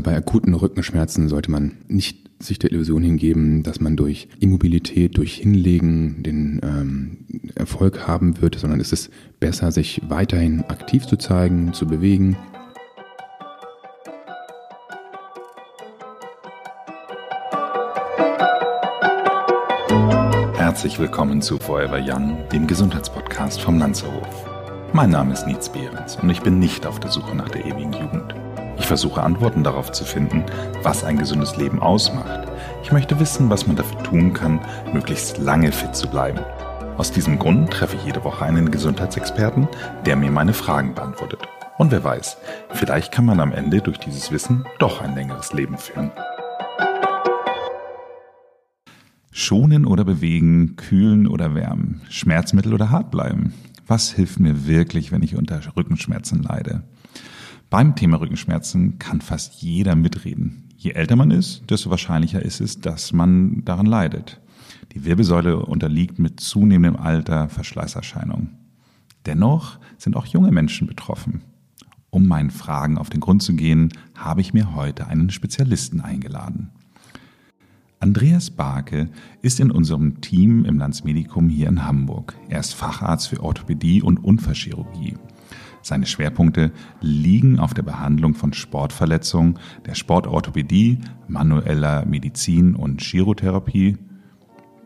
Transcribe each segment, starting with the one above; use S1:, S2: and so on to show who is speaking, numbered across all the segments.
S1: Also bei akuten Rückenschmerzen sollte man nicht sich der Illusion hingeben, dass man durch Immobilität, durch Hinlegen den ähm, Erfolg haben wird, sondern es ist besser, sich weiterhin aktiv zu zeigen, zu bewegen.
S2: Herzlich willkommen zu Forever Young, dem Gesundheitspodcast vom Lanzerhof. Mein Name ist Nietz Behrens und ich bin nicht auf der Suche nach der ewigen Jugend. Ich versuche Antworten darauf zu finden, was ein gesundes Leben ausmacht. Ich möchte wissen, was man dafür tun kann, möglichst lange fit zu bleiben. Aus diesem Grund treffe ich jede Woche einen Gesundheitsexperten, der mir meine Fragen beantwortet. Und wer weiß, vielleicht kann man am Ende durch dieses Wissen doch ein längeres Leben führen. Schonen oder bewegen, kühlen oder wärmen, Schmerzmittel oder hart bleiben. Was hilft mir wirklich, wenn ich unter Rückenschmerzen leide? Beim Thema Rückenschmerzen kann fast jeder mitreden. Je älter man ist, desto wahrscheinlicher ist es, dass man daran leidet. Die Wirbelsäule unterliegt mit zunehmendem Alter Verschleißerscheinungen. Dennoch sind auch junge Menschen betroffen. Um meinen Fragen auf den Grund zu gehen, habe ich mir heute einen Spezialisten eingeladen. Andreas Barke ist in unserem Team im Landsmedikum hier in Hamburg. Er ist Facharzt für Orthopädie und Unfallchirurgie. Seine Schwerpunkte liegen auf der Behandlung von Sportverletzungen, der Sportorthopädie, manueller Medizin und Chirotherapie,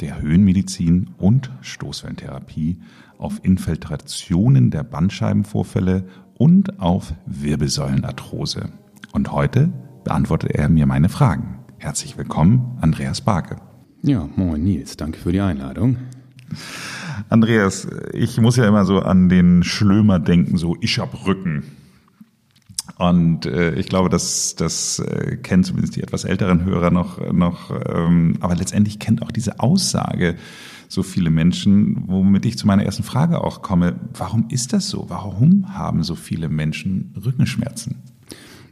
S2: der Höhenmedizin und Stoßwellentherapie, auf Infiltrationen der Bandscheibenvorfälle und auf Wirbelsäulenarthrose. Und heute beantwortet er mir meine Fragen. Herzlich willkommen, Andreas Barke.
S1: Ja, moin Nils, danke für die Einladung.
S2: Andreas, ich muss ja immer so an den Schlömer denken, so ich hab Rücken. Und äh, ich glaube, das, das äh, kennen zumindest die etwas älteren Hörer noch, noch ähm, aber letztendlich kennt auch diese Aussage so viele Menschen, womit ich zu meiner ersten Frage auch komme. Warum ist das so? Warum haben so viele Menschen Rückenschmerzen?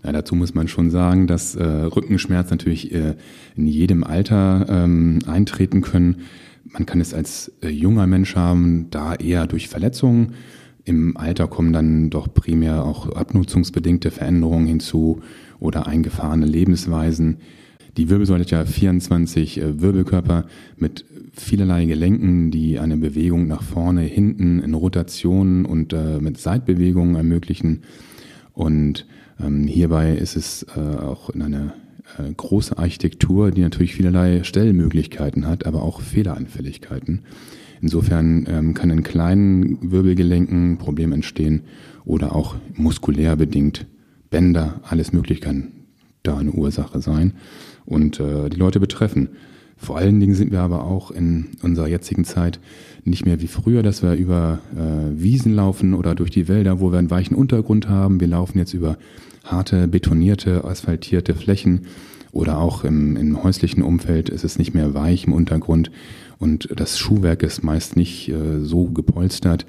S1: Ja, dazu muss man schon sagen, dass äh, Rückenschmerz natürlich äh, in jedem Alter ähm, eintreten können. Man kann es als äh, junger Mensch haben, da eher durch Verletzungen. Im Alter kommen dann doch primär auch abnutzungsbedingte Veränderungen hinzu oder eingefahrene Lebensweisen. Die Wirbelsäule hat ja 24 äh, Wirbelkörper mit vielerlei Gelenken, die eine Bewegung nach vorne, hinten in Rotationen und äh, mit Seitbewegungen ermöglichen. Und ähm, hierbei ist es äh, auch in einer große Architektur, die natürlich vielerlei Stellmöglichkeiten hat, aber auch Fehleranfälligkeiten. Insofern ähm, kann in kleinen Wirbelgelenken Problem entstehen oder auch muskulär bedingt Bänder, alles möglich kann da eine Ursache sein und äh, die Leute betreffen. Vor allen Dingen sind wir aber auch in unserer jetzigen Zeit nicht mehr wie früher, dass wir über äh, Wiesen laufen oder durch die Wälder, wo wir einen weichen Untergrund haben. Wir laufen jetzt über harte, betonierte, asphaltierte Flächen oder auch im, im häuslichen Umfeld ist es nicht mehr weich im Untergrund und das Schuhwerk ist meist nicht äh, so gepolstert,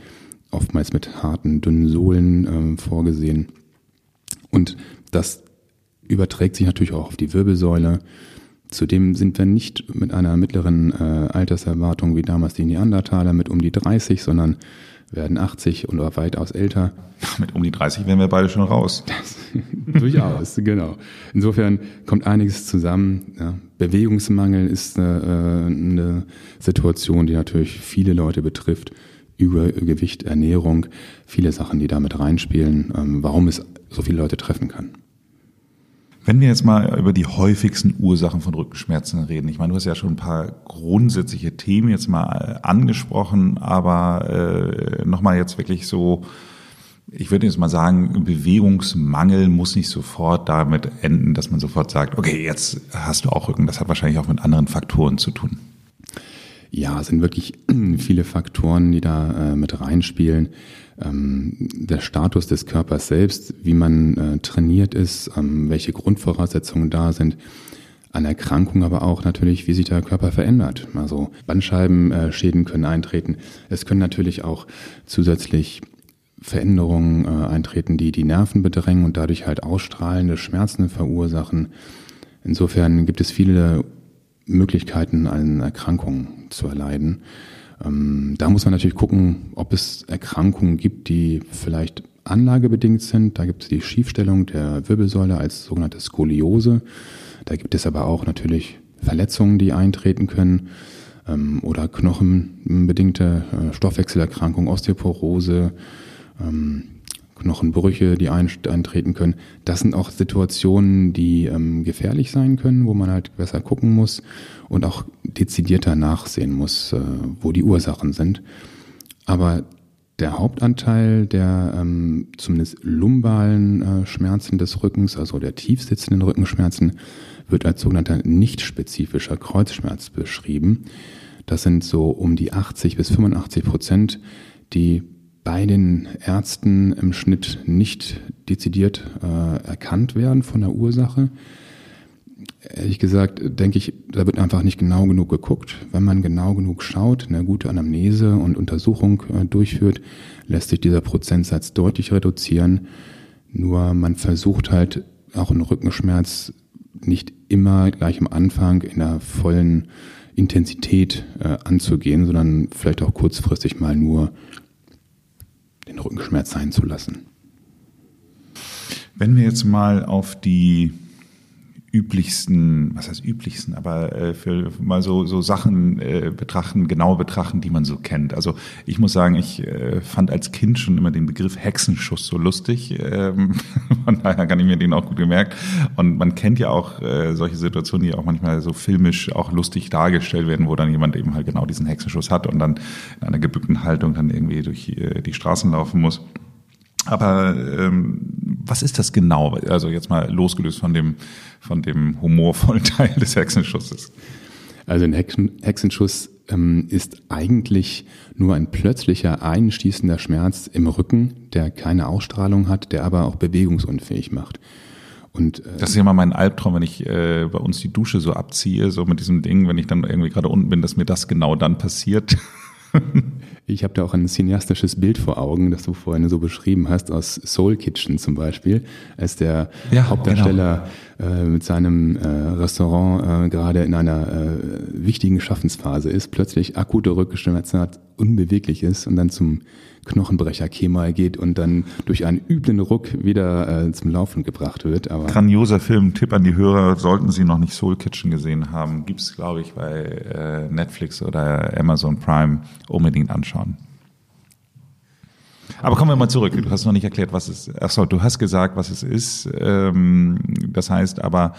S1: oftmals mit harten, dünnen Sohlen äh, vorgesehen. Und das überträgt sich natürlich auch auf die Wirbelsäule. Zudem sind wir nicht mit einer mittleren äh, Alterserwartung wie damals die Neandertaler mit um die 30, sondern werden 80 oder weitaus älter.
S2: Mit um die 30 wären wir beide schon raus.
S1: durchaus, genau. Insofern kommt einiges zusammen. Ja. Bewegungsmangel ist eine, äh, eine Situation, die natürlich viele Leute betrifft. Übergewicht, Ernährung, viele Sachen, die damit reinspielen, ähm, warum es so viele Leute treffen kann.
S2: Wenn wir jetzt mal über die häufigsten Ursachen von Rückenschmerzen reden, ich meine, du hast ja schon ein paar grundsätzliche Themen jetzt mal angesprochen, aber äh, nochmal jetzt wirklich so, ich würde jetzt mal sagen, Bewegungsmangel muss nicht sofort damit enden, dass man sofort sagt, okay, jetzt hast du auch Rücken. Das hat wahrscheinlich auch mit anderen Faktoren zu tun.
S1: Ja, es sind wirklich viele Faktoren, die da äh, mit reinspielen ähm, der Status des Körpers selbst, wie man äh, trainiert ist, ähm, welche Grundvoraussetzungen da sind, an Erkrankung, aber auch natürlich, wie sich der Körper verändert. Also Bandscheibenschäden können eintreten. Es können natürlich auch zusätzlich Veränderungen äh, eintreten, die die Nerven bedrängen und dadurch halt ausstrahlende Schmerzen verursachen. Insofern gibt es viele Möglichkeiten, eine Erkrankung zu erleiden. Ähm, da muss man natürlich gucken, ob es Erkrankungen gibt, die vielleicht anlagebedingt sind. Da gibt es die Schiefstellung der Wirbelsäule als sogenannte Skoliose. Da gibt es aber auch natürlich Verletzungen, die eintreten können ähm, oder knochenbedingte äh, Stoffwechselerkrankungen, Osteoporose, ähm, Knochenbrüche, die eintreten können. Das sind auch Situationen, die ähm, gefährlich sein können, wo man halt besser gucken muss und auch dezidierter nachsehen muss, äh, wo die Ursachen sind. Aber der Hauptanteil der ähm, zumindest lumbalen äh, Schmerzen des Rückens, also der tief sitzenden Rückenschmerzen, wird als sogenannter nicht spezifischer Kreuzschmerz beschrieben. Das sind so um die 80 bis 85 Prozent, die bei den Ärzten im Schnitt nicht dezidiert äh, erkannt werden von der Ursache. Ehrlich gesagt, denke ich, da wird einfach nicht genau genug geguckt. Wenn man genau genug schaut, eine gute Anamnese und Untersuchung äh, durchführt, lässt sich dieser Prozentsatz deutlich reduzieren. Nur man versucht halt auch einen Rückenschmerz nicht immer gleich am Anfang in der vollen Intensität äh, anzugehen, sondern vielleicht auch kurzfristig mal nur Rückenschmerz sein zu lassen.
S2: Wenn wir jetzt mal auf die üblichsten, was heißt üblichsten, aber äh, für mal so, so Sachen äh, betrachten, genau betrachten, die man so kennt. Also ich muss sagen, ich äh, fand als Kind schon immer den Begriff Hexenschuss so lustig. Ähm, von daher kann ich mir den auch gut gemerkt. Und man kennt ja auch äh, solche Situationen, die auch manchmal so filmisch auch lustig dargestellt werden, wo dann jemand eben halt genau diesen Hexenschuss hat und dann in einer gebückten Haltung dann irgendwie durch äh, die Straßen laufen muss. Aber ähm, was ist das genau? Also jetzt mal losgelöst von dem, von dem humorvollen Teil des Hexenschusses.
S1: Also ein Hexen, Hexenschuss ähm, ist eigentlich nur ein plötzlicher einschießender Schmerz im Rücken, der keine Ausstrahlung hat, der aber auch bewegungsunfähig macht.
S2: Und, äh, das ist ja mal mein Albtraum, wenn ich äh, bei uns die Dusche so abziehe, so mit diesem Ding, wenn ich dann irgendwie gerade unten bin, dass mir das genau dann passiert.
S1: Ich habe da auch ein cineastisches Bild vor Augen, das du vorhin so beschrieben hast, aus Soul Kitchen zum Beispiel, als der ja, Hauptdarsteller genau. äh, mit seinem äh, Restaurant äh, gerade in einer äh, wichtigen Schaffensphase ist, plötzlich akute Rückenschmerzen hat, unbeweglich ist und dann zum Knochenbrecher Kemal geht und dann durch einen üblen Ruck wieder äh, zum Laufen gebracht wird.
S2: Aber Grandioser Film, Tipp an die Hörer, sollten Sie noch nicht Soul Kitchen gesehen haben, gibt's glaube ich bei äh, Netflix oder Amazon Prime unbedingt anschauen. Aber kommen wir mal zurück. Du hast noch nicht erklärt, was es ist. Achso, du hast gesagt, was es ist. Ähm, das heißt aber,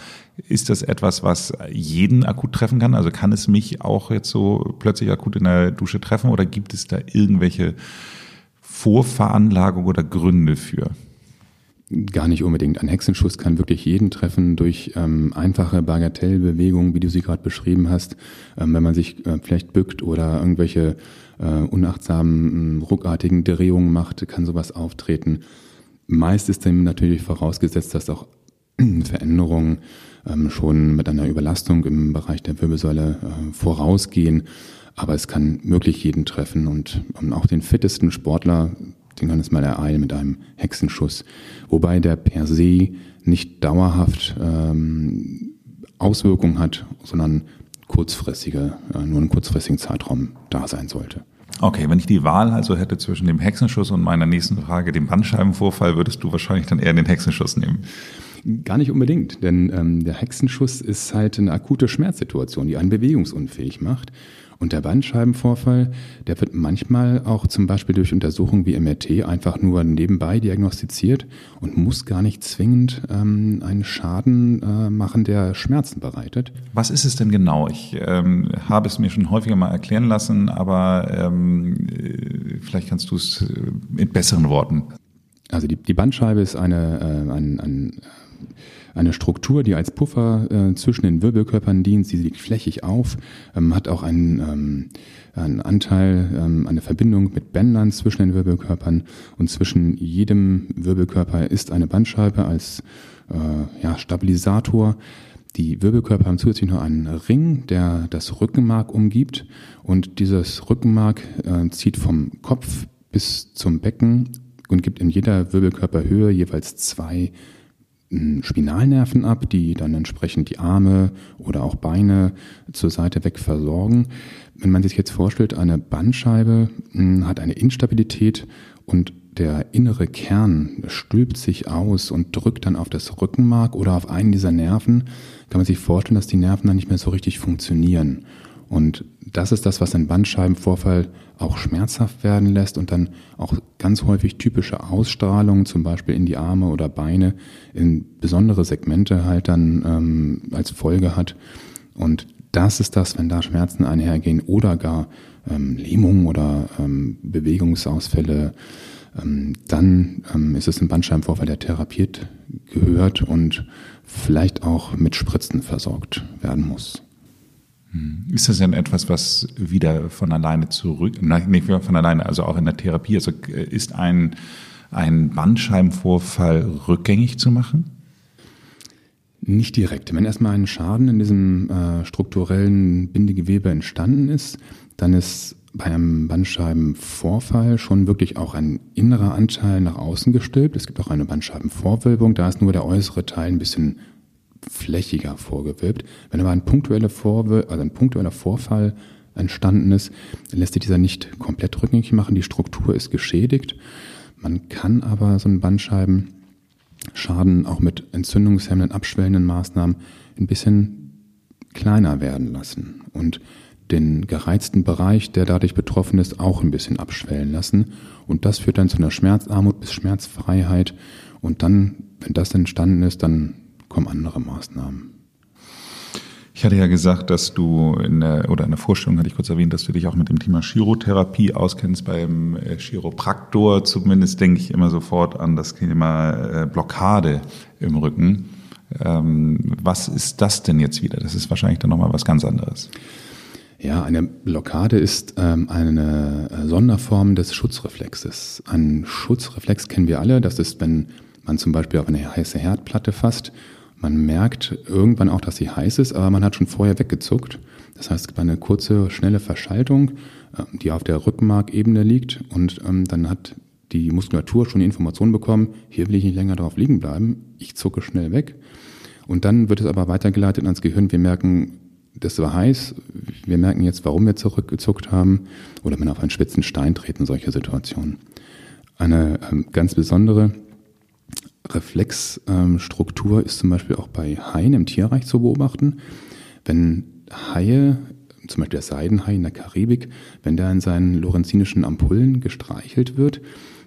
S2: ist das etwas, was jeden akut treffen kann? Also kann es mich auch jetzt so plötzlich akut in der Dusche treffen oder gibt es da irgendwelche Vorveranlagung oder Gründe für?
S1: Gar nicht unbedingt. Ein Hexenschuss kann wirklich jeden treffen durch ähm, einfache Bagatellbewegungen, wie du sie gerade beschrieben hast. Ähm, wenn man sich äh, vielleicht bückt oder irgendwelche äh, unachtsamen, ruckartigen Drehungen macht, kann sowas auftreten. Meist ist dem natürlich vorausgesetzt, dass auch Veränderungen schon mit einer Überlastung im Bereich der Wirbelsäule äh, vorausgehen. Aber es kann wirklich jeden treffen und auch den fittesten Sportler, den kann es mal ereilen mit einem Hexenschuss. Wobei der per se nicht dauerhaft ähm, Auswirkungen hat, sondern kurzfristige, äh, nur einen kurzfristigen Zeitraum da sein sollte.
S2: Okay, wenn ich die Wahl also hätte zwischen dem Hexenschuss und meiner nächsten Frage, dem Bandscheibenvorfall, würdest du wahrscheinlich dann eher den Hexenschuss nehmen.
S1: Gar nicht unbedingt, denn ähm, der Hexenschuss ist halt eine akute Schmerzsituation, die einen bewegungsunfähig macht. Und der Bandscheibenvorfall, der wird manchmal auch zum Beispiel durch Untersuchungen wie MRT einfach nur nebenbei diagnostiziert und muss gar nicht zwingend ähm, einen Schaden äh, machen, der Schmerzen bereitet.
S2: Was ist es denn genau? Ich ähm, habe es mir schon häufiger mal erklären lassen, aber ähm, äh, vielleicht kannst du es äh, mit besseren Worten.
S1: Also die, die Bandscheibe ist eine, äh, ein, ein eine Struktur, die als Puffer äh, zwischen den Wirbelkörpern dient. Sie liegt flächig auf, ähm, hat auch einen, ähm, einen Anteil, ähm, eine Verbindung mit Bändern zwischen den Wirbelkörpern und zwischen jedem Wirbelkörper ist eine Bandscheibe als äh, ja, Stabilisator. Die Wirbelkörper haben zusätzlich noch einen Ring, der das Rückenmark umgibt und dieses Rückenmark äh, zieht vom Kopf bis zum Becken und gibt in jeder Wirbelkörperhöhe jeweils zwei Spinalnerven ab, die dann entsprechend die Arme oder auch Beine zur Seite weg versorgen. Wenn man sich jetzt vorstellt, eine Bandscheibe hm, hat eine Instabilität und der innere Kern stülpt sich aus und drückt dann auf das Rückenmark oder auf einen dieser Nerven, kann man sich vorstellen, dass die Nerven dann nicht mehr so richtig funktionieren. Und das ist das, was einen Bandscheibenvorfall auch schmerzhaft werden lässt und dann auch ganz häufig typische Ausstrahlungen, zum Beispiel in die Arme oder Beine, in besondere Segmente halt dann ähm, als Folge hat. Und das ist das, wenn da Schmerzen einhergehen oder gar ähm, Lähmungen oder ähm, Bewegungsausfälle, ähm, dann ähm, ist es ein Bandscheibenvorfall, der therapiert gehört und vielleicht auch mit Spritzen versorgt werden muss.
S2: Hm. Ist das denn etwas, was wieder von alleine zurück, nein, nicht von alleine, also auch in der Therapie, also äh, ist ein, ein Bandscheibenvorfall rückgängig zu machen?
S1: Nicht direkt. Wenn erstmal ein Schaden in diesem äh, strukturellen Bindegewebe entstanden ist, dann ist bei einem Bandscheibenvorfall schon wirklich auch ein innerer Anteil nach außen gestülpt. Es gibt auch eine Bandscheibenvorwölbung, da ist nur der äußere Teil ein bisschen flächiger vorgewölbt. Wenn aber ein punktueller, Vorwöl also ein punktueller Vorfall entstanden ist, lässt sich dieser nicht komplett rückgängig machen. Die Struktur ist geschädigt. Man kann aber so einen Bandscheibenschaden auch mit entzündungshemmenden, abschwellenden Maßnahmen ein bisschen kleiner werden lassen. Und den gereizten Bereich, der dadurch betroffen ist, auch ein bisschen abschwellen lassen. Und das führt dann zu einer Schmerzarmut bis Schmerzfreiheit. Und dann, wenn das entstanden ist, dann kommen andere Maßnahmen.
S2: Ich hatte ja gesagt, dass du in der, oder in der Vorstellung hatte ich kurz erwähnt, dass du dich auch mit dem Thema Chirotherapie auskennst. Beim äh, Chiropraktor zumindest denke ich immer sofort an das Thema äh, Blockade im Rücken. Ähm, was ist das denn jetzt wieder? Das ist wahrscheinlich dann nochmal was ganz anderes.
S1: Ja, eine Blockade ist ähm, eine äh, Sonderform des Schutzreflexes. Ein Schutzreflex kennen wir alle. Das ist, wenn man zum Beispiel auf eine heiße Herdplatte fasst. Man merkt irgendwann auch, dass sie heiß ist, aber man hat schon vorher weggezuckt. Das heißt, es gibt eine kurze, schnelle Verschaltung, äh, die auf der Rückenmarkebene liegt und ähm, dann hat die Muskulatur schon die Information bekommen, hier will ich nicht länger drauf liegen bleiben, ich zucke schnell weg. Und dann wird es aber weitergeleitet ans Gehirn. Wir merken, das war heiß. Wir merken jetzt, warum wir zurückgezuckt haben. Oder wenn auf einen spitzen Stein treten, solche Situationen. Eine ähm, ganz besondere Reflexstruktur ähm, ist zum Beispiel auch bei Haien im Tierreich zu beobachten. Wenn Haie, zum Beispiel der Seidenhai in der Karibik, wenn der in seinen lorenzinischen Ampullen gestreichelt wird,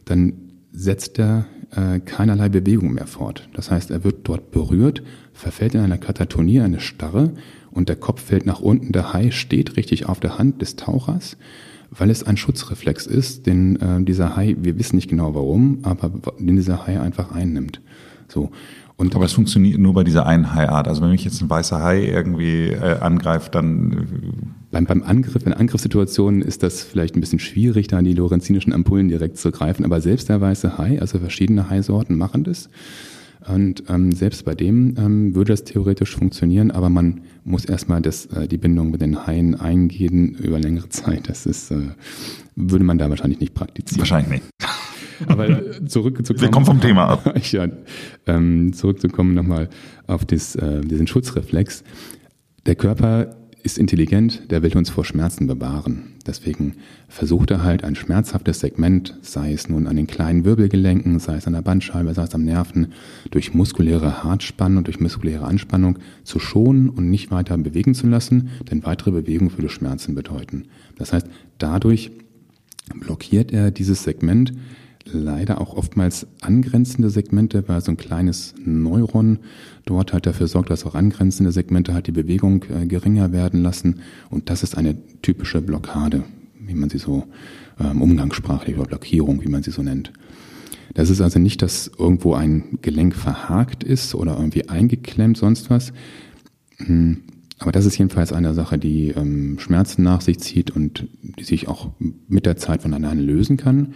S1: dann setzt er äh, keinerlei Bewegung mehr fort. Das heißt, er wird dort berührt, verfällt in einer Katatonie, eine Starre und der Kopf fällt nach unten. Der Hai steht richtig auf der Hand des Tauchers, weil es ein Schutzreflex ist, den äh, dieser Hai, wir wissen nicht genau warum, aber den dieser Hai einfach einnimmt. So.
S2: Und aber es funktioniert nur bei dieser einen Haiart. Also wenn mich jetzt ein weißer Hai irgendwie äh, angreift, dann äh,
S1: beim, beim Angriff, in Angriffssituationen ist das vielleicht ein bisschen schwierig, da an die lorenzinischen Ampullen direkt zu greifen. Aber selbst der weiße Hai, also verschiedene Haisorten machen das. Und ähm, selbst bei dem ähm, würde das theoretisch funktionieren, aber man muss erstmal das, äh, die Bindung mit den Haien eingehen über längere Zeit. Das ist, äh, würde man da wahrscheinlich nicht praktizieren.
S2: Wahrscheinlich nicht.
S1: Aber äh, zurückzukommen.
S2: Wir kommen vom Thema ab.
S1: ja, ähm, zurückzukommen nochmal auf das, äh, diesen Schutzreflex. Der Körper ist intelligent, der will uns vor Schmerzen bewahren. Deswegen versucht er halt ein schmerzhaftes Segment, sei es nun an den kleinen Wirbelgelenken, sei es an der Bandscheibe, sei es am Nerven, durch muskuläre Hartspannung und durch muskuläre Anspannung zu schonen und nicht weiter bewegen zu lassen, denn weitere Bewegung würde Schmerzen bedeuten. Das heißt, dadurch blockiert er dieses Segment, leider auch oftmals angrenzende Segmente, weil so ein kleines Neuron dort halt dafür sorgt, dass auch angrenzende Segmente halt die Bewegung äh, geringer werden lassen. Und das ist eine typische Blockade, wie man sie so ähm, umgangssprachlich oder Blockierung, wie man sie so nennt. Das ist also nicht, dass irgendwo ein Gelenk verhakt ist oder irgendwie eingeklemmt, sonst was. Hm. Aber das ist jedenfalls eine Sache, die ähm, Schmerzen nach sich zieht und die sich auch mit der Zeit von alleine lösen kann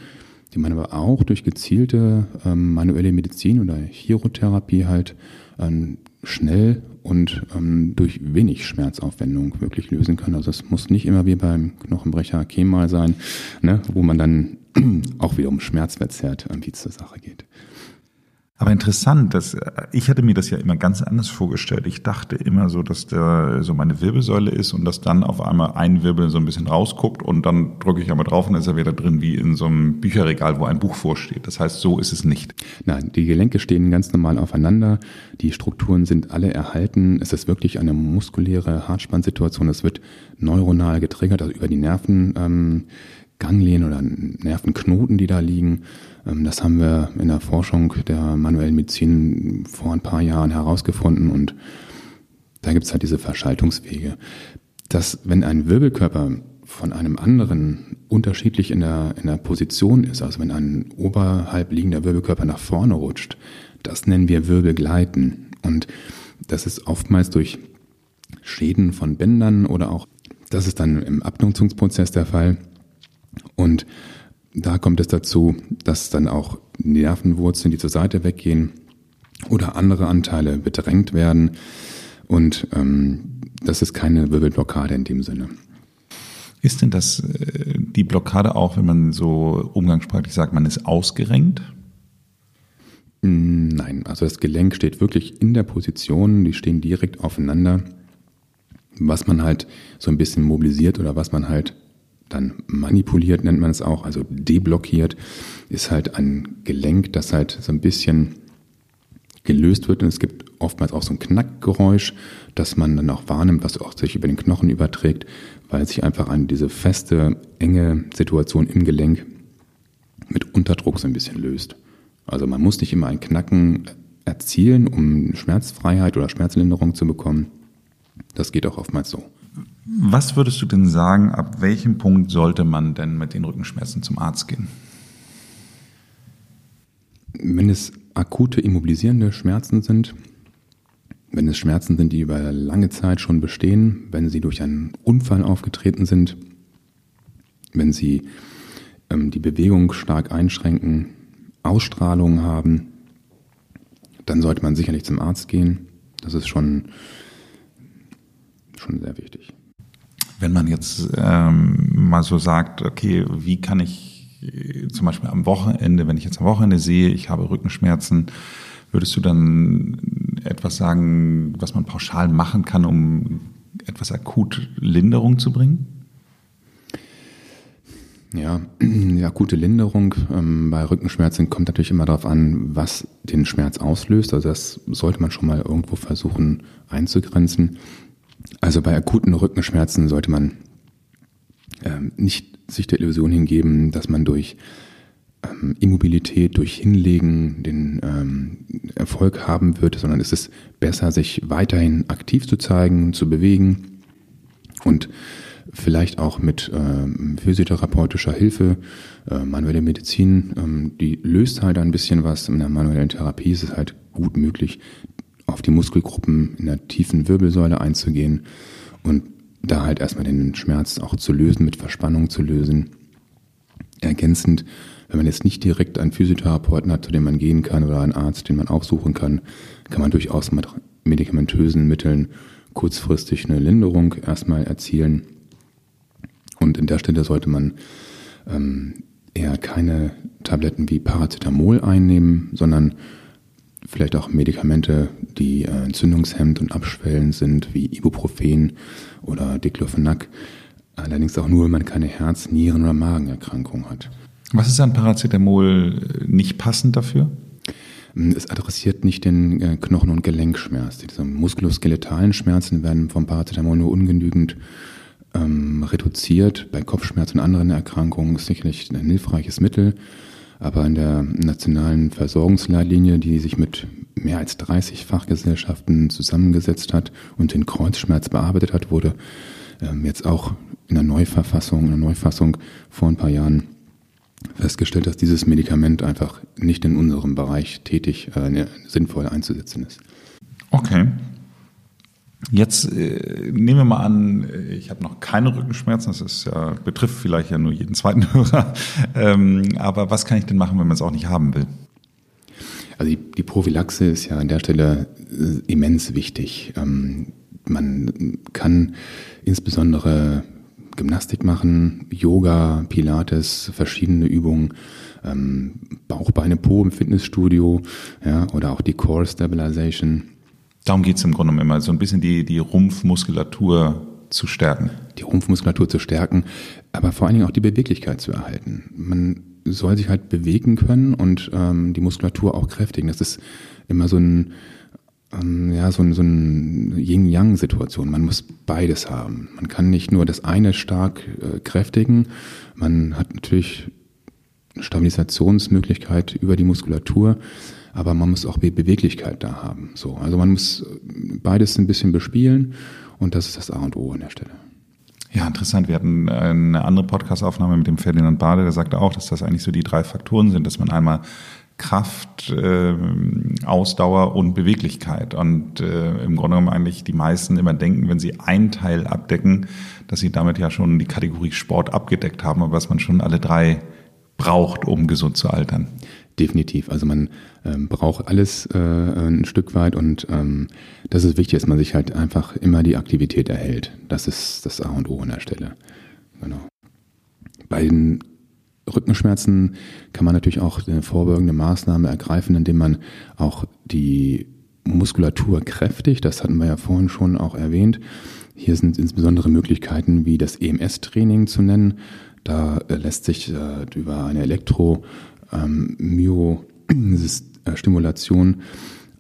S1: die man aber auch durch gezielte ähm, manuelle Medizin oder Chirotherapie halt ähm, schnell und ähm, durch wenig Schmerzaufwendung wirklich lösen kann. Also es muss nicht immer wie beim Knochenbrecher Kemal sein, ne, wo man dann auch wieder um Schmerz verzerrt irgendwie zur Sache geht.
S2: Aber interessant, dass ich hatte mir das ja immer ganz anders vorgestellt. Ich dachte immer so, dass da so meine Wirbelsäule ist und dass dann auf einmal ein Wirbel so ein bisschen rausguckt und dann drücke ich aber drauf und dann ist er wieder drin wie in so einem Bücherregal, wo ein Buch vorsteht. Das heißt, so ist es nicht.
S1: Nein, die Gelenke stehen ganz normal aufeinander. Die Strukturen sind alle erhalten. Es ist wirklich eine muskuläre Hartspannsituation. Es wird neuronal getriggert, also über die Nerven. Ähm, Ganglien oder Nervenknoten, die da liegen. Ähm, das haben wir in der Forschung der manuellen Medizin vor ein paar Jahren herausgefunden und da gibt es halt diese Verschaltungswege. Dass, wenn ein Wirbelkörper von einem anderen unterschiedlich in der, in der Position ist, also wenn ein oberhalb liegender Wirbelkörper nach vorne rutscht, das nennen wir Wirbelgleiten. Und das ist oftmals durch Schäden von Bändern oder auch, das ist dann im Abnutzungsprozess der Fall, und da kommt es dazu, dass dann auch Nervenwurzeln, die zur Seite weggehen oder andere Anteile bedrängt werden. Und ähm, das ist keine Wirbelblockade in dem Sinne.
S2: Ist denn das äh, die Blockade auch, wenn man so umgangssprachlich sagt, man ist ausgerenkt?
S1: Nein, also das Gelenk steht wirklich in der Position, die stehen direkt aufeinander. Was man halt so ein bisschen mobilisiert oder was man halt dann manipuliert nennt man es auch, also deblockiert, ist halt ein Gelenk, das halt so ein bisschen gelöst wird und es gibt oftmals auch so ein Knackgeräusch, das man dann auch wahrnimmt, was auch sich über den Knochen überträgt, weil sich einfach an diese feste, enge Situation im Gelenk mit Unterdruck so ein bisschen löst. Also man muss nicht immer ein Knacken erzielen, um Schmerzfreiheit oder Schmerzlinderung zu bekommen. Das geht auch oftmals so.
S2: Was würdest du denn sagen, ab welchem Punkt sollte man denn mit den Rückenschmerzen zum Arzt gehen?
S1: Wenn es akute immobilisierende Schmerzen sind, wenn es Schmerzen sind, die über lange Zeit schon bestehen, wenn sie durch einen Unfall aufgetreten sind, wenn sie ähm, die Bewegung stark einschränken, Ausstrahlung haben, dann sollte man sicherlich zum Arzt gehen. Das ist schon, schon sehr wichtig.
S2: Wenn man jetzt ähm, mal so sagt, okay, wie kann ich äh, zum Beispiel am Wochenende, wenn ich jetzt am Wochenende sehe, ich habe Rückenschmerzen, würdest du dann etwas sagen, was man pauschal machen kann, um etwas akut Linderung zu bringen?
S1: Ja, die akute Linderung ähm, bei Rückenschmerzen kommt natürlich immer darauf an, was den Schmerz auslöst. Also das sollte man schon mal irgendwo versuchen einzugrenzen. Also bei akuten Rückenschmerzen sollte man ähm, nicht sich der Illusion hingeben, dass man durch ähm, Immobilität, durch Hinlegen den ähm, Erfolg haben wird, sondern es ist besser, sich weiterhin aktiv zu zeigen, zu bewegen und vielleicht auch mit ähm, physiotherapeutischer Hilfe, äh, manuelle Medizin, ähm, die löst halt ein bisschen was. In der manuellen Therapie ist es halt gut möglich, auf die Muskelgruppen in der tiefen Wirbelsäule einzugehen und da halt erstmal den Schmerz auch zu lösen, mit Verspannung zu lösen. Ergänzend, wenn man jetzt nicht direkt einen Physiotherapeuten hat, zu dem man gehen kann oder einen Arzt, den man aufsuchen kann, kann man durchaus mit medikamentösen Mitteln kurzfristig eine Linderung erstmal erzielen. Und in der Stelle sollte man ähm, eher keine Tabletten wie Paracetamol einnehmen, sondern vielleicht auch Medikamente, die äh, entzündungshemmend und abschwellend sind, wie Ibuprofen oder Diclofenac. Allerdings auch nur, wenn man keine Herz-, Nieren- oder Magenerkrankung hat.
S2: Was ist an Paracetamol nicht passend dafür?
S1: Ähm, es adressiert nicht den äh, Knochen- und Gelenkschmerz. Diese muskuloskeletalen Schmerzen werden vom Paracetamol nur ungenügend ähm, reduziert. Bei Kopfschmerzen und anderen Erkrankungen ist sicherlich ein hilfreiches Mittel. Aber in der nationalen Versorgungsleitlinie, die sich mit mehr als 30 Fachgesellschaften zusammengesetzt hat und den Kreuzschmerz bearbeitet hat, wurde ähm, jetzt auch in der Neuverfassung, in der Neufassung vor ein paar Jahren festgestellt, dass dieses Medikament einfach nicht in unserem Bereich tätig, äh, sinnvoll einzusetzen ist.
S2: Okay. Jetzt äh, nehmen wir mal an, äh, ich habe noch keine Rückenschmerzen, das ist ja, betrifft vielleicht ja nur jeden zweiten Hörer. Ähm, aber was kann ich denn machen, wenn man es auch nicht haben will?
S1: Also die, die Prophylaxe ist ja an der Stelle äh, immens wichtig. Ähm, man kann insbesondere Gymnastik machen, Yoga, Pilates, verschiedene Übungen, ähm, Bauch, Beine, Po im Fitnessstudio, ja, oder auch die Core Stabilization.
S2: Darum geht's im Grunde immer, so ein bisschen die, die Rumpfmuskulatur zu stärken.
S1: Die Rumpfmuskulatur zu stärken, aber vor allen Dingen auch die Beweglichkeit zu erhalten. Man soll sich halt bewegen können und ähm, die Muskulatur auch kräftigen. Das ist immer so ein, ähm, ja, so ein, so ein Yin-Yang-Situation. Man muss beides haben. Man kann nicht nur das eine stark äh, kräftigen. Man hat natürlich eine Stabilisationsmöglichkeit über die Muskulatur, aber man muss auch Beweglichkeit da haben. So, also man muss beides ein bisschen bespielen und das ist das A und O an der Stelle.
S2: Ja, interessant. Wir hatten eine andere Podcastaufnahme mit dem Ferdinand Bade, der sagte auch, dass das eigentlich so die drei Faktoren sind, dass man einmal Kraft, äh, Ausdauer und Beweglichkeit. Und äh, im Grunde genommen eigentlich die meisten immer denken, wenn sie einen Teil abdecken, dass sie damit ja schon die Kategorie Sport abgedeckt haben, aber dass man schon alle drei braucht, um gesund zu altern.
S1: Definitiv. Also man ähm, braucht alles äh, ein Stück weit und ähm, das ist wichtig, dass man sich halt einfach immer die Aktivität erhält. Das ist das A und O an der Stelle. Genau. Bei den Rückenschmerzen kann man natürlich auch eine vorbeugende Maßnahme ergreifen, indem man auch die Muskulatur kräftigt. Das hatten wir ja vorhin schon auch erwähnt. Hier sind insbesondere Möglichkeiten wie das EMS-Training zu nennen. Da äh, lässt sich äh, über eine Elektro- ähm, Myostimulation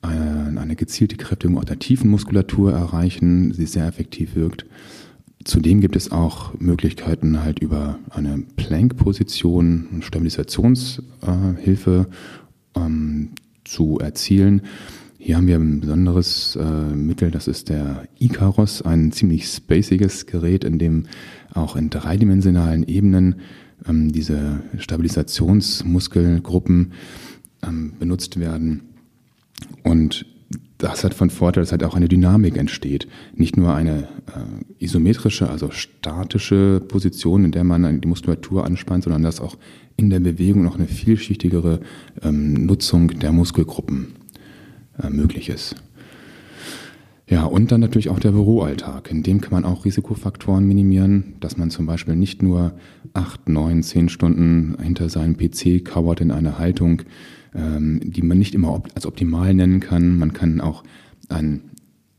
S1: äh, eine gezielte Kräftigung auch der tiefen Muskulatur erreichen, sie sehr effektiv wirkt. Zudem gibt es auch Möglichkeiten, halt über eine Plank-Position Stabilisationshilfe ähm, zu erzielen. Hier haben wir ein besonderes äh, Mittel, das ist der Icaros, ein ziemlich spaciges Gerät, in dem auch in dreidimensionalen Ebenen ähm, diese Stabilisationsmuskelgruppen ähm, benutzt werden. Und das hat von Vorteil, dass halt auch eine Dynamik entsteht. Nicht nur eine äh, isometrische, also statische Position, in der man die Muskulatur anspannt, sondern dass auch in der Bewegung noch eine vielschichtigere ähm, Nutzung der Muskelgruppen äh, möglich ist. Ja, und dann natürlich auch der Büroalltag. In dem kann man auch Risikofaktoren minimieren, dass man zum Beispiel nicht nur acht, neun, zehn Stunden hinter seinem PC kauert in einer Haltung, ähm, die man nicht immer als optimal nennen kann. Man kann auch einen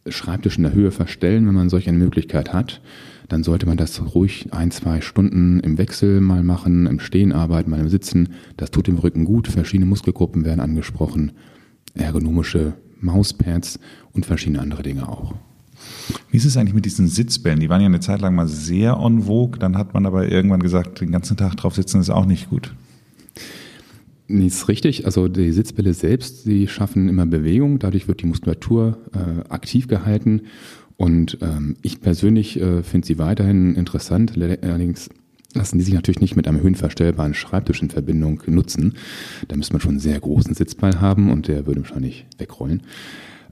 S1: Schreibtisch in der Höhe verstellen, wenn man solch eine Möglichkeit hat. Dann sollte man das ruhig ein, zwei Stunden im Wechsel mal machen, im Stehen arbeiten, mal im Sitzen. Das tut dem Rücken gut. Verschiedene Muskelgruppen werden angesprochen. Ergonomische Mauspads und verschiedene andere Dinge auch.
S2: Wie ist es eigentlich mit diesen Sitzbällen? Die waren ja eine Zeit lang mal sehr on vogue, dann hat man aber irgendwann gesagt, den ganzen Tag drauf sitzen ist auch nicht gut.
S1: Nichts richtig. Also die Sitzbälle selbst, die schaffen immer Bewegung, dadurch wird die Muskulatur äh, aktiv gehalten. Und ähm, ich persönlich äh, finde sie weiterhin interessant. Allerdings lassen die sich natürlich nicht mit einem höhenverstellbaren Schreibtisch in Verbindung nutzen. Da müsste man schon einen sehr großen Sitzball haben und der würde wahrscheinlich wegrollen.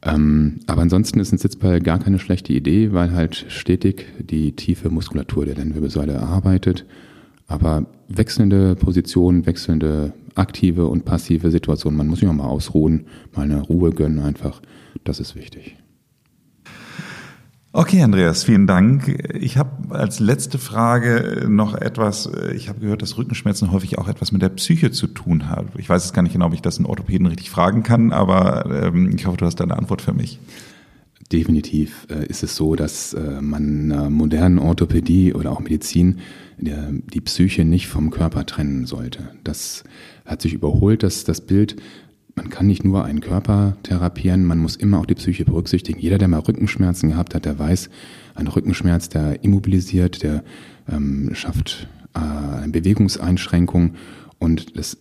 S1: Ähm, aber ansonsten ist ein Sitzball gar keine schlechte Idee, weil halt stetig die tiefe Muskulatur der Lendenwirbelsäule arbeitet. Aber wechselnde Positionen, wechselnde aktive und passive Situationen, man muss sich auch mal ausruhen, mal eine Ruhe gönnen einfach. Das ist wichtig.
S2: Okay, Andreas, vielen Dank. Ich habe als letzte Frage noch etwas, ich habe gehört, dass Rückenschmerzen häufig auch etwas mit der Psyche zu tun haben. Ich weiß es gar nicht genau, ob ich das einen Orthopäden richtig fragen kann, aber ähm, ich hoffe, du hast da eine Antwort für mich.
S1: Definitiv äh, ist es so, dass äh, man in einer modernen Orthopädie oder auch Medizin die Psyche nicht vom Körper trennen sollte. Das hat sich überholt, dass das Bild man kann nicht nur einen Körper therapieren, man muss immer auch die Psyche berücksichtigen. Jeder, der mal Rückenschmerzen gehabt hat, der weiß, ein Rückenschmerz, der immobilisiert, der ähm, schafft äh, eine Bewegungseinschränkung und das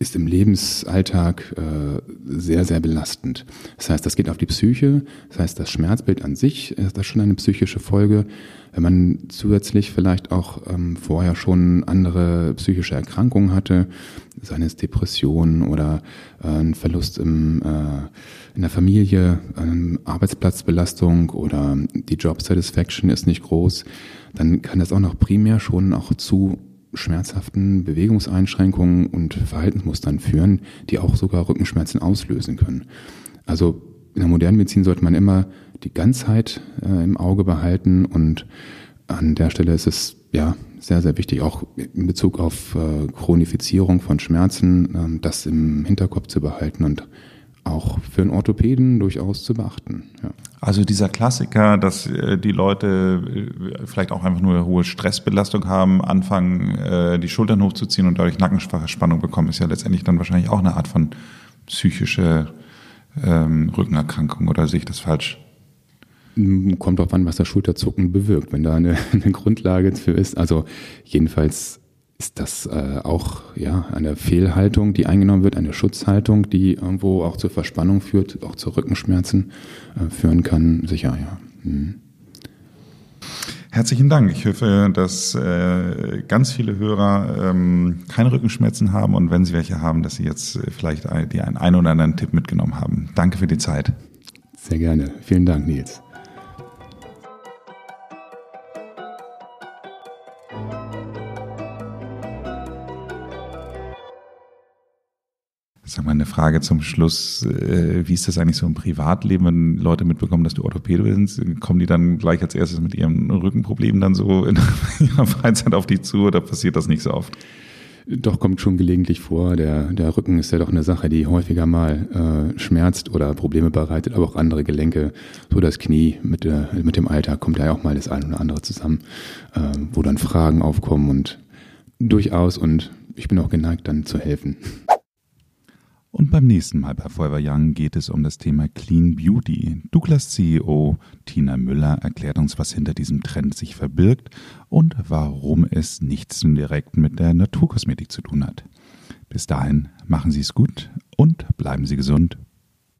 S1: ist im Lebensalltag äh, sehr, sehr belastend. Das heißt, das geht auf die Psyche, das heißt, das Schmerzbild an sich ist das schon eine psychische Folge. Wenn man zusätzlich vielleicht auch ähm, vorher schon andere psychische Erkrankungen hatte, seien es Depressionen oder äh, ein Verlust im, äh, in der Familie, ähm, Arbeitsplatzbelastung oder die Job Satisfaction ist nicht groß, dann kann das auch noch primär schon auch zu schmerzhaften Bewegungseinschränkungen und Verhaltensmustern führen, die auch sogar Rückenschmerzen auslösen können. Also in der modernen Medizin sollte man immer die Ganzheit äh, im Auge behalten und an der Stelle ist es ja sehr, sehr wichtig, auch in Bezug auf äh, Chronifizierung von Schmerzen, äh, das im Hinterkopf zu behalten und auch für einen Orthopäden durchaus zu beachten. Ja.
S2: Also dieser Klassiker, dass äh, die Leute äh, vielleicht auch einfach nur eine hohe Stressbelastung haben, anfangen, äh, die Schultern hochzuziehen und dadurch Nackenspannung bekommen, ist ja letztendlich dann wahrscheinlich auch eine Art von psychische ähm, Rückenerkrankung oder sehe ich das falsch?
S1: Kommt darauf an, was das Schulterzucken bewirkt. Wenn da eine, eine Grundlage für ist, also jedenfalls ist das äh, auch ja eine Fehlhaltung, die eingenommen wird, eine Schutzhaltung, die irgendwo auch zur Verspannung führt, auch zu Rückenschmerzen äh, führen kann. Sicher, ja. Hm.
S2: Herzlichen Dank. Ich hoffe, dass äh, ganz viele Hörer ähm, keine Rückenschmerzen haben und wenn sie welche haben, dass sie jetzt äh, vielleicht die einen, einen oder anderen Tipp mitgenommen haben. Danke für die Zeit.
S1: Sehr gerne. Vielen Dank, Nils.
S2: Sag mal eine Frage zum Schluss. Äh, wie ist das eigentlich so im Privatleben, wenn Leute mitbekommen, dass du Orthopäde bist? Kommen die dann gleich als erstes mit ihrem Rückenproblem dann so in ihrer Freizeit auf dich zu oder passiert das nicht so oft?
S1: Doch, kommt schon gelegentlich vor. Der, der Rücken ist ja doch eine Sache, die häufiger mal äh, schmerzt oder Probleme bereitet, aber auch andere Gelenke. So das Knie mit, der, mit dem Alter kommt ja auch mal das eine oder andere zusammen, äh, wo dann Fragen aufkommen und durchaus und ich bin auch geneigt, dann zu helfen.
S2: Und beim nächsten Mal bei Forever Young geht es um das Thema Clean Beauty. Douglas CEO Tina Müller erklärt uns, was hinter diesem Trend sich verbirgt und warum es nichts direkt mit der Naturkosmetik zu tun hat. Bis dahin machen Sie es gut und bleiben Sie gesund.